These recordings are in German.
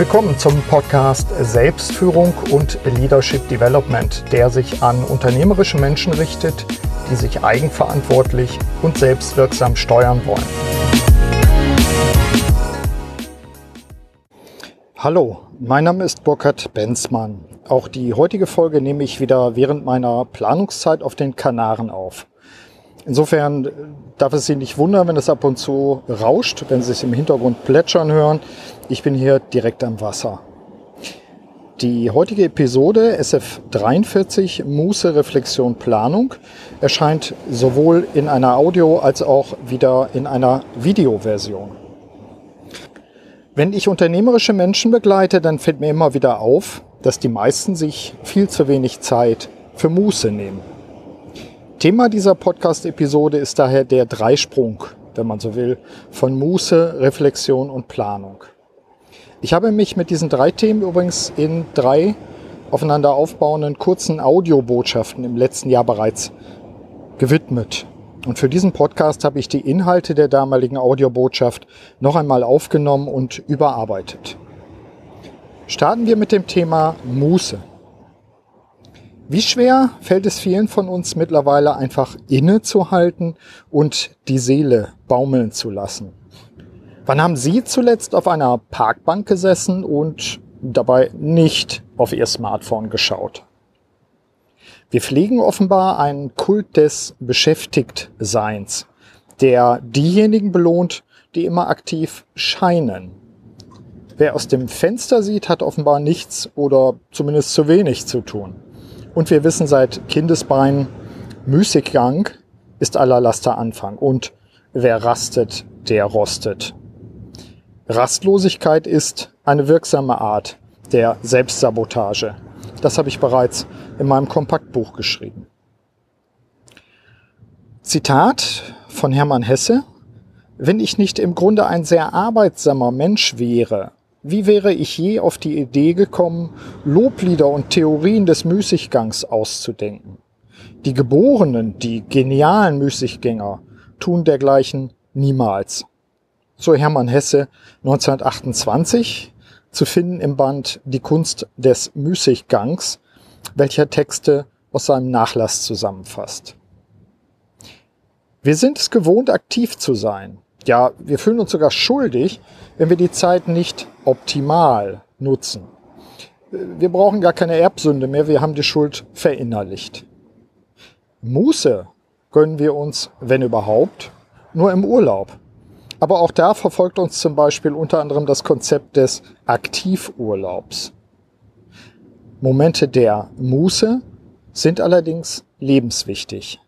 Willkommen zum Podcast Selbstführung und Leadership Development, der sich an unternehmerische Menschen richtet, die sich eigenverantwortlich und selbstwirksam steuern wollen. Hallo, mein Name ist Burkhard Benzmann. Auch die heutige Folge nehme ich wieder während meiner Planungszeit auf den Kanaren auf. Insofern darf es Sie nicht wundern, wenn es ab und zu rauscht, wenn Sie es im Hintergrund plätschern hören. Ich bin hier direkt am Wasser. Die heutige Episode SF43 Muße Reflexion Planung erscheint sowohl in einer Audio- als auch wieder in einer Videoversion. Wenn ich unternehmerische Menschen begleite, dann fällt mir immer wieder auf, dass die meisten sich viel zu wenig Zeit für Muße nehmen. Thema dieser Podcast-Episode ist daher der Dreisprung, wenn man so will, von Muße, Reflexion und Planung. Ich habe mich mit diesen drei Themen übrigens in drei aufeinander aufbauenden kurzen Audiobotschaften im letzten Jahr bereits gewidmet. Und für diesen Podcast habe ich die Inhalte der damaligen Audiobotschaft noch einmal aufgenommen und überarbeitet. Starten wir mit dem Thema Muße. Wie schwer fällt es vielen von uns mittlerweile einfach innezuhalten und die Seele baumeln zu lassen? Wann haben Sie zuletzt auf einer Parkbank gesessen und dabei nicht auf Ihr Smartphone geschaut? Wir pflegen offenbar einen Kult des Beschäftigtseins, der diejenigen belohnt, die immer aktiv scheinen. Wer aus dem Fenster sieht, hat offenbar nichts oder zumindest zu wenig zu tun. Und wir wissen seit Kindesbeinen, Müßiggang ist aller Laster Anfang. Und wer rastet, der rostet. Rastlosigkeit ist eine wirksame Art der Selbstsabotage. Das habe ich bereits in meinem Kompaktbuch geschrieben. Zitat von Hermann Hesse. Wenn ich nicht im Grunde ein sehr arbeitsamer Mensch wäre, wie wäre ich je auf die Idee gekommen, Loblieder und Theorien des Müßiggangs auszudenken? Die Geborenen, die genialen Müßiggänger, tun dergleichen niemals. So Hermann Hesse 1928 zu finden im Band Die Kunst des Müßiggangs, welcher Texte aus seinem Nachlass zusammenfasst. Wir sind es gewohnt, aktiv zu sein. Ja, wir fühlen uns sogar schuldig, wenn wir die Zeit nicht optimal nutzen. Wir brauchen gar keine Erbsünde mehr, wir haben die Schuld verinnerlicht. Muße gönnen wir uns, wenn überhaupt, nur im Urlaub. Aber auch da verfolgt uns zum Beispiel unter anderem das Konzept des Aktivurlaubs. Momente der Muße sind allerdings lebenswichtig.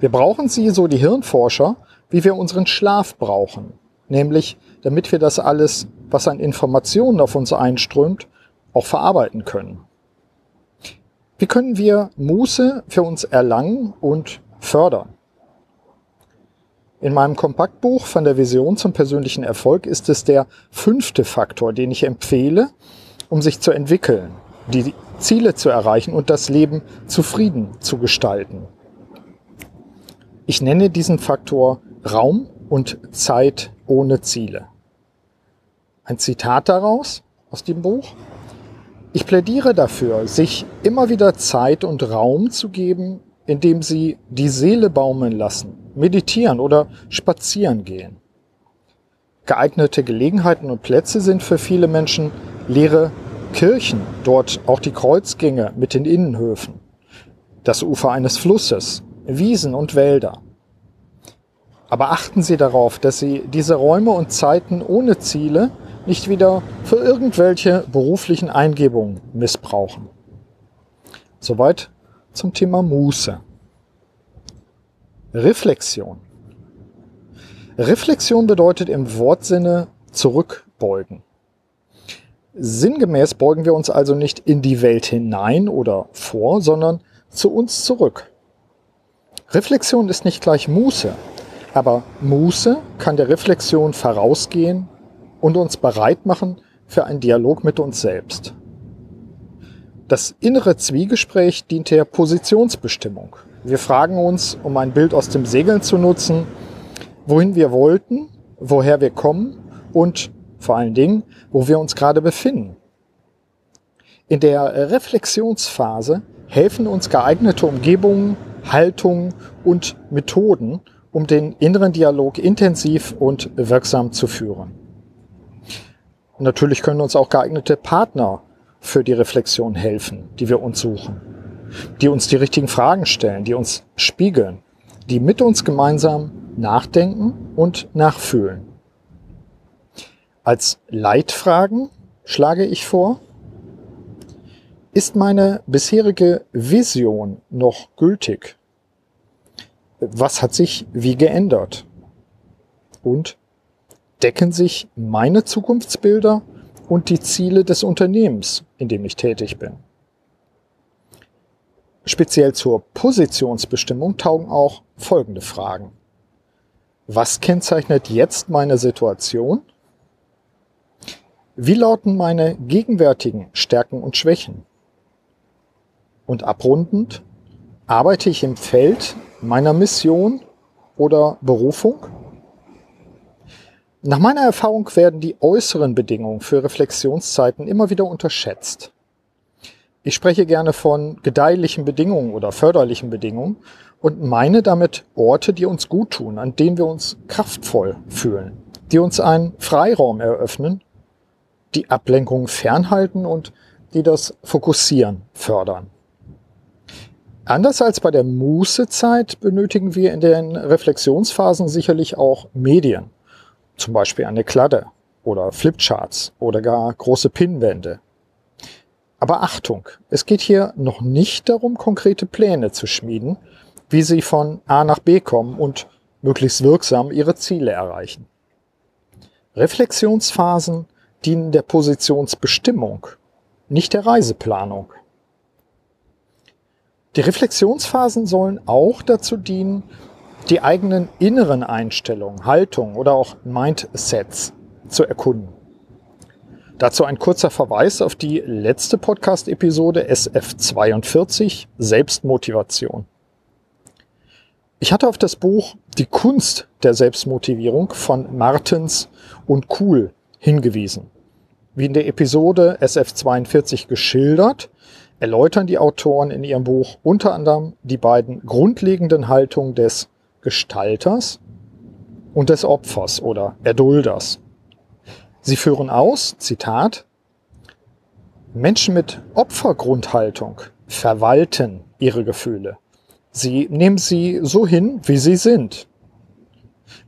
Wir brauchen sie, so die Hirnforscher, wie wir unseren Schlaf brauchen, nämlich damit wir das alles, was an Informationen auf uns einströmt, auch verarbeiten können. Wie können wir Muße für uns erlangen und fördern? In meinem Kompaktbuch von der Vision zum persönlichen Erfolg ist es der fünfte Faktor, den ich empfehle, um sich zu entwickeln, die Ziele zu erreichen und das Leben zufrieden zu gestalten. Ich nenne diesen Faktor Raum und Zeit ohne Ziele. Ein Zitat daraus aus dem Buch. Ich plädiere dafür, sich immer wieder Zeit und Raum zu geben, indem sie die Seele baumeln lassen, meditieren oder spazieren gehen. Geeignete Gelegenheiten und Plätze sind für viele Menschen leere Kirchen, dort auch die Kreuzgänge mit den Innenhöfen, das Ufer eines Flusses, Wiesen und Wälder. Aber achten Sie darauf, dass Sie diese Räume und Zeiten ohne Ziele nicht wieder für irgendwelche beruflichen Eingebungen missbrauchen. Soweit zum Thema Muße. Reflexion. Reflexion bedeutet im Wortsinne zurückbeugen. Sinngemäß beugen wir uns also nicht in die Welt hinein oder vor, sondern zu uns zurück. Reflexion ist nicht gleich Muße, aber Muße kann der Reflexion vorausgehen und uns bereit machen für einen Dialog mit uns selbst. Das innere Zwiegespräch dient der Positionsbestimmung. Wir fragen uns, um ein Bild aus dem Segeln zu nutzen, wohin wir wollten, woher wir kommen und vor allen Dingen, wo wir uns gerade befinden. In der Reflexionsphase helfen uns geeignete Umgebungen, Haltungen und Methoden, um den inneren Dialog intensiv und wirksam zu führen. natürlich können uns auch geeignete Partner für die Reflexion helfen, die wir uns suchen, die uns die richtigen Fragen stellen, die uns spiegeln, die mit uns gemeinsam nachdenken und nachfühlen. Als Leitfragen schlage ich vor, ist meine bisherige Vision noch gültig? Was hat sich wie geändert? Und decken sich meine Zukunftsbilder und die Ziele des Unternehmens, in dem ich tätig bin? Speziell zur Positionsbestimmung taugen auch folgende Fragen. Was kennzeichnet jetzt meine Situation? Wie lauten meine gegenwärtigen Stärken und Schwächen? Und abrundend, arbeite ich im Feld meiner Mission oder Berufung? Nach meiner Erfahrung werden die äußeren Bedingungen für Reflexionszeiten immer wieder unterschätzt. Ich spreche gerne von gedeihlichen Bedingungen oder förderlichen Bedingungen und meine damit Orte, die uns gut tun, an denen wir uns kraftvoll fühlen, die uns einen Freiraum eröffnen, die Ablenkung fernhalten und die das Fokussieren fördern. Anders als bei der Mußezeit benötigen wir in den Reflexionsphasen sicherlich auch Medien, zum Beispiel eine Kladde oder Flipcharts oder gar große Pinnwände. Aber Achtung, es geht hier noch nicht darum, konkrete Pläne zu schmieden, wie Sie von A nach B kommen und möglichst wirksam Ihre Ziele erreichen. Reflexionsphasen dienen der Positionsbestimmung, nicht der Reiseplanung. Die Reflexionsphasen sollen auch dazu dienen, die eigenen inneren Einstellungen, Haltungen oder auch Mindsets zu erkunden. Dazu ein kurzer Verweis auf die letzte Podcast-Episode SF42 Selbstmotivation. Ich hatte auf das Buch Die Kunst der Selbstmotivierung von Martens und Kuhl hingewiesen. Wie in der Episode SF42 geschildert, erläutern die Autoren in ihrem Buch unter anderem die beiden grundlegenden Haltungen des Gestalters und des Opfers oder Erdulders. Sie führen aus, Zitat, Menschen mit Opfergrundhaltung verwalten ihre Gefühle. Sie nehmen sie so hin, wie sie sind.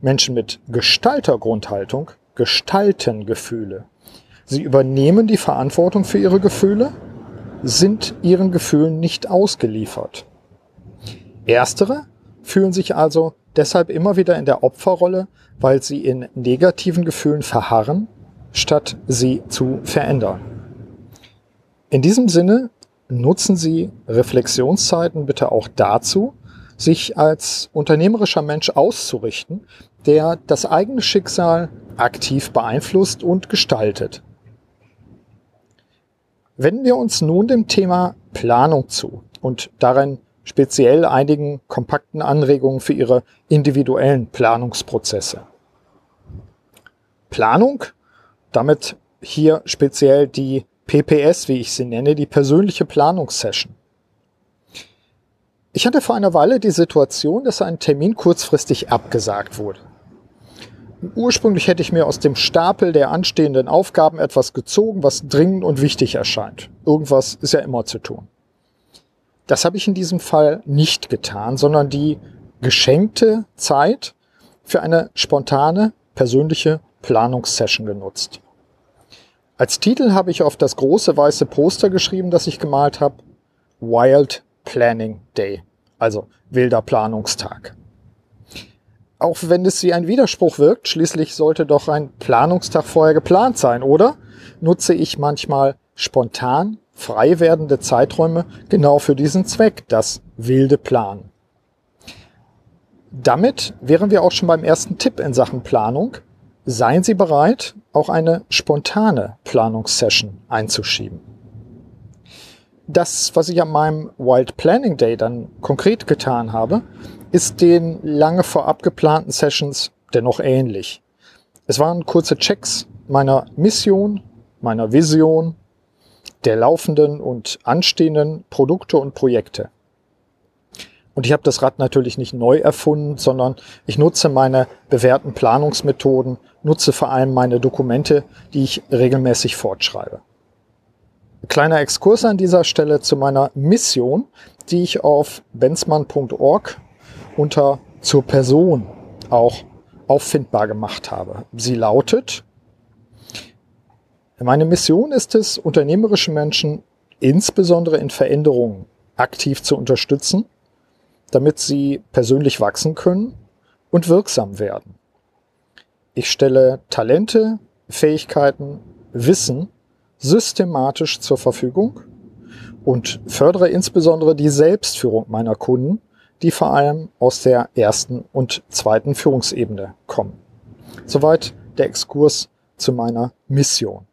Menschen mit Gestaltergrundhaltung gestalten Gefühle. Sie übernehmen die Verantwortung für ihre Gefühle sind ihren Gefühlen nicht ausgeliefert. Erstere fühlen sich also deshalb immer wieder in der Opferrolle, weil sie in negativen Gefühlen verharren, statt sie zu verändern. In diesem Sinne nutzen Sie Reflexionszeiten bitte auch dazu, sich als unternehmerischer Mensch auszurichten, der das eigene Schicksal aktiv beeinflusst und gestaltet. Wenden wir uns nun dem Thema Planung zu und darin speziell einigen kompakten Anregungen für Ihre individuellen Planungsprozesse. Planung, damit hier speziell die PPS, wie ich sie nenne, die persönliche Planungssession. Ich hatte vor einer Weile die Situation, dass ein Termin kurzfristig abgesagt wurde. Ursprünglich hätte ich mir aus dem Stapel der anstehenden Aufgaben etwas gezogen, was dringend und wichtig erscheint. Irgendwas ist ja immer zu tun. Das habe ich in diesem Fall nicht getan, sondern die geschenkte Zeit für eine spontane, persönliche Planungssession genutzt. Als Titel habe ich auf das große weiße Poster geschrieben, das ich gemalt habe, Wild Planning Day, also wilder Planungstag auch wenn es wie ein Widerspruch wirkt, schließlich sollte doch ein Planungstag vorher geplant sein, oder? Nutze ich manchmal spontan frei werdende Zeiträume genau für diesen Zweck, das wilde Planen. Damit wären wir auch schon beim ersten Tipp in Sachen Planung. Seien Sie bereit, auch eine spontane Planungssession einzuschieben. Das, was ich an meinem Wild Planning Day dann konkret getan habe, ist den lange vorab geplanten Sessions dennoch ähnlich. Es waren kurze Checks meiner Mission, meiner Vision, der laufenden und anstehenden Produkte und Projekte. Und ich habe das Rad natürlich nicht neu erfunden, sondern ich nutze meine bewährten Planungsmethoden, nutze vor allem meine Dokumente, die ich regelmäßig fortschreibe. Kleiner Exkurs an dieser Stelle zu meiner Mission, die ich auf benzmann.org unter zur Person auch auffindbar gemacht habe. Sie lautet, meine Mission ist es, unternehmerische Menschen insbesondere in Veränderungen aktiv zu unterstützen, damit sie persönlich wachsen können und wirksam werden. Ich stelle Talente, Fähigkeiten, Wissen systematisch zur Verfügung und fördere insbesondere die Selbstführung meiner Kunden, die vor allem aus der ersten und zweiten Führungsebene kommen. Soweit der Exkurs zu meiner Mission.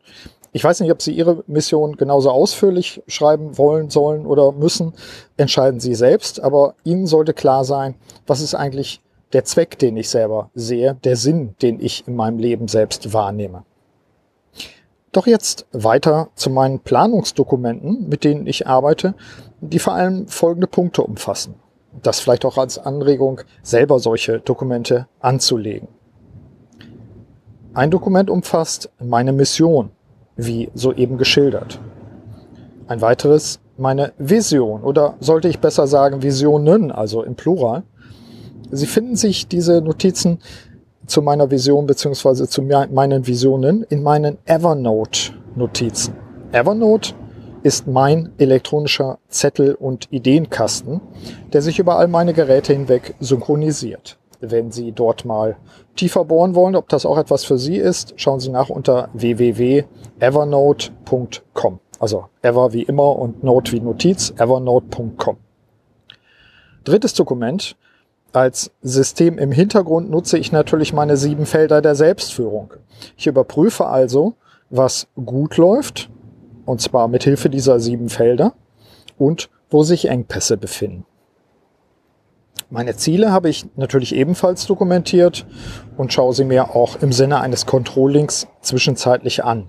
Ich weiß nicht, ob Sie Ihre Mission genauso ausführlich schreiben wollen, sollen oder müssen. Entscheiden Sie selbst. Aber Ihnen sollte klar sein, was ist eigentlich der Zweck, den ich selber sehe, der Sinn, den ich in meinem Leben selbst wahrnehme. Doch jetzt weiter zu meinen Planungsdokumenten, mit denen ich arbeite, die vor allem folgende Punkte umfassen. Das vielleicht auch als Anregung, selber solche Dokumente anzulegen. Ein Dokument umfasst meine Mission, wie soeben geschildert. Ein weiteres meine Vision oder sollte ich besser sagen Visionen, also im Plural. Sie finden sich diese Notizen zu meiner Vision beziehungsweise zu meinen Visionen in meinen Evernote-Notizen. Evernote ist mein elektronischer Zettel- und Ideenkasten, der sich über all meine Geräte hinweg synchronisiert. Wenn Sie dort mal tiefer bohren wollen, ob das auch etwas für Sie ist, schauen Sie nach unter www.evernote.com. Also ever wie immer und note wie Notiz, evernote.com. Drittes Dokument als System im Hintergrund nutze ich natürlich meine sieben Felder der Selbstführung. Ich überprüfe also, was gut läuft, und zwar mit Hilfe dieser sieben Felder, und wo sich Engpässe befinden. Meine Ziele habe ich natürlich ebenfalls dokumentiert und schaue sie mir auch im Sinne eines Controllings zwischenzeitlich an.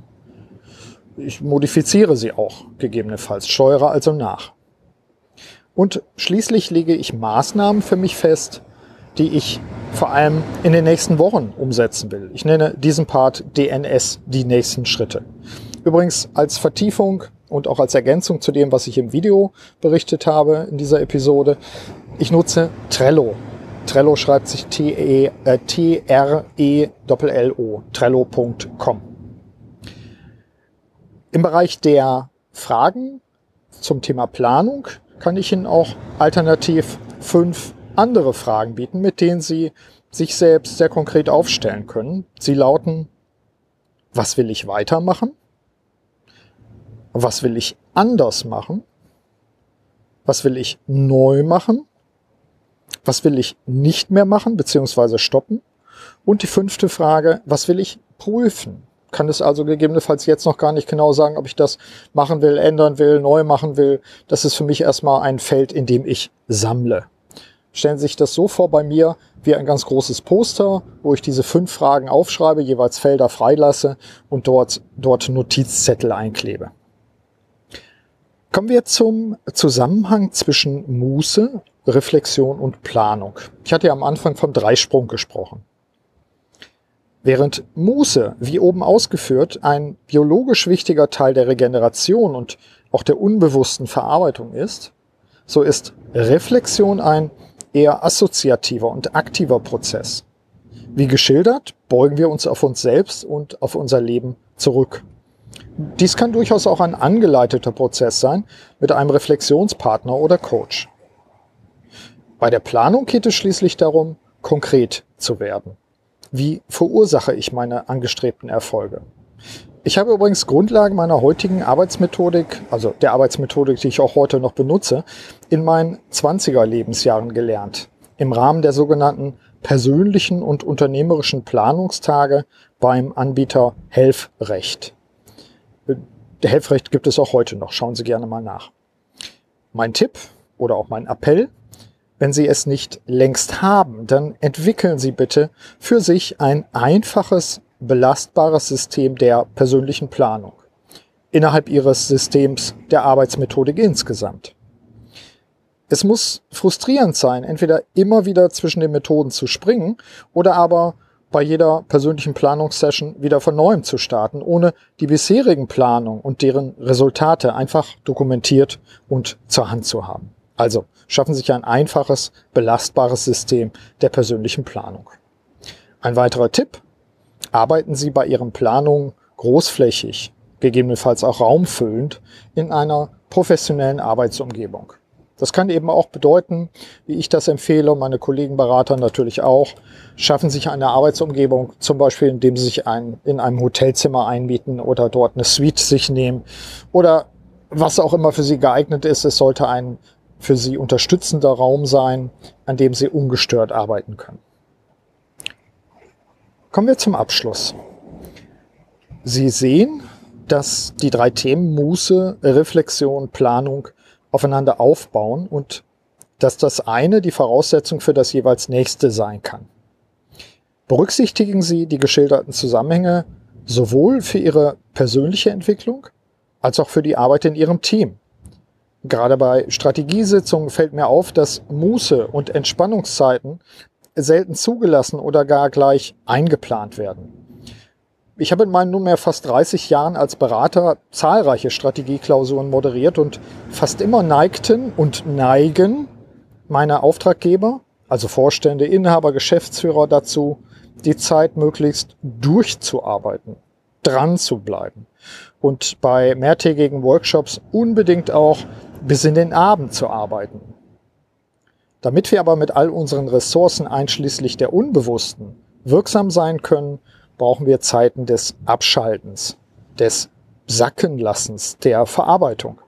Ich modifiziere sie auch gegebenenfalls, steuere also nach. Und schließlich lege ich Maßnahmen für mich fest, die ich vor allem in den nächsten Wochen umsetzen will. Ich nenne diesen Part DNS, die nächsten Schritte. Übrigens als Vertiefung und auch als Ergänzung zu dem, was ich im Video berichtet habe in dieser Episode, ich nutze Trello. Trello schreibt sich T-R-E-L-L-O, trello.com. Im Bereich der Fragen zum Thema Planung kann ich Ihnen auch alternativ fünf andere Fragen bieten, mit denen Sie sich selbst sehr konkret aufstellen können. Sie lauten, was will ich weitermachen? Was will ich anders machen? Was will ich neu machen? Was will ich nicht mehr machen bzw. stoppen? Und die fünfte Frage, was will ich prüfen? Kann es also gegebenenfalls jetzt noch gar nicht genau sagen, ob ich das machen will, ändern will, neu machen will. Das ist für mich erstmal ein Feld, in dem ich sammle. Stellen Sie sich das so vor bei mir wie ein ganz großes Poster, wo ich diese fünf Fragen aufschreibe, jeweils Felder freilasse und dort, dort Notizzettel einklebe. Kommen wir zum Zusammenhang zwischen Muße, Reflexion und Planung. Ich hatte ja am Anfang vom Dreisprung gesprochen. Während Muße, wie oben ausgeführt, ein biologisch wichtiger Teil der Regeneration und auch der unbewussten Verarbeitung ist, so ist Reflexion ein eher assoziativer und aktiver Prozess. Wie geschildert, beugen wir uns auf uns selbst und auf unser Leben zurück. Dies kann durchaus auch ein angeleiteter Prozess sein mit einem Reflexionspartner oder Coach. Bei der Planung geht es schließlich darum, konkret zu werden. Wie verursache ich meine angestrebten Erfolge? Ich habe übrigens Grundlagen meiner heutigen Arbeitsmethodik, also der Arbeitsmethodik, die ich auch heute noch benutze, in meinen 20er Lebensjahren gelernt. Im Rahmen der sogenannten persönlichen und unternehmerischen Planungstage beim Anbieter Helfrecht. Der Helfrecht gibt es auch heute noch. Schauen Sie gerne mal nach. Mein Tipp oder auch mein Appell wenn Sie es nicht längst haben, dann entwickeln Sie bitte für sich ein einfaches belastbares System der persönlichen Planung innerhalb ihres Systems der Arbeitsmethodik insgesamt. Es muss frustrierend sein, entweder immer wieder zwischen den Methoden zu springen oder aber bei jeder persönlichen Planungssession wieder von neuem zu starten, ohne die bisherigen Planungen und deren Resultate einfach dokumentiert und zur Hand zu haben. Also schaffen sich ein einfaches, belastbares System der persönlichen Planung. Ein weiterer Tipp, arbeiten Sie bei Ihren Planungen großflächig, gegebenenfalls auch raumfüllend, in einer professionellen Arbeitsumgebung. Das kann eben auch bedeuten, wie ich das empfehle, meine Kollegen Berater natürlich auch, schaffen sich eine Arbeitsumgebung, zum Beispiel indem sie sich ein, in einem Hotelzimmer einmieten oder dort eine Suite sich nehmen oder was auch immer für sie geeignet ist. Es sollte ein für sie unterstützender Raum sein, an dem sie ungestört arbeiten können. Kommen wir zum Abschluss. Sie sehen, dass die drei Themen Muße, Reflexion, Planung aufeinander aufbauen und dass das eine die Voraussetzung für das jeweils nächste sein kann. Berücksichtigen Sie die geschilderten Zusammenhänge sowohl für Ihre persönliche Entwicklung als auch für die Arbeit in Ihrem Team. Gerade bei Strategiesitzungen fällt mir auf, dass Muße und Entspannungszeiten selten zugelassen oder gar gleich eingeplant werden. Ich habe in meinen nunmehr fast 30 Jahren als Berater zahlreiche Strategieklausuren moderiert und fast immer neigten und neigen meine Auftraggeber, also Vorstände, Inhaber, Geschäftsführer dazu, die Zeit möglichst durchzuarbeiten, dran zu bleiben und bei mehrtägigen Workshops unbedingt auch bis in den Abend zu arbeiten. Damit wir aber mit all unseren Ressourcen einschließlich der Unbewussten wirksam sein können, brauchen wir Zeiten des Abschaltens, des Sackenlassens, der Verarbeitung.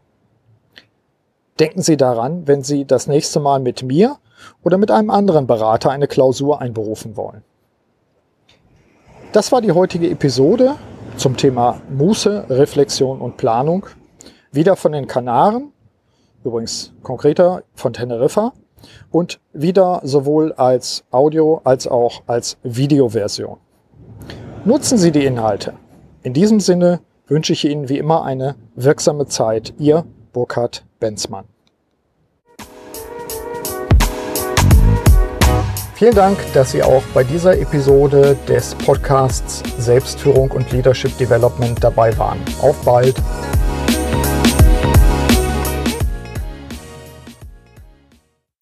Denken Sie daran, wenn Sie das nächste Mal mit mir oder mit einem anderen Berater eine Klausur einberufen wollen. Das war die heutige Episode zum Thema Muße, Reflexion und Planung. Wieder von den Kanaren, übrigens konkreter von Teneriffa und wieder sowohl als Audio als auch als Videoversion. Nutzen Sie die Inhalte. In diesem Sinne wünsche ich Ihnen wie immer eine wirksame Zeit. Ihr Burkhard Benzmann. Vielen Dank, dass Sie auch bei dieser Episode des Podcasts Selbstführung und Leadership Development dabei waren. Auf bald!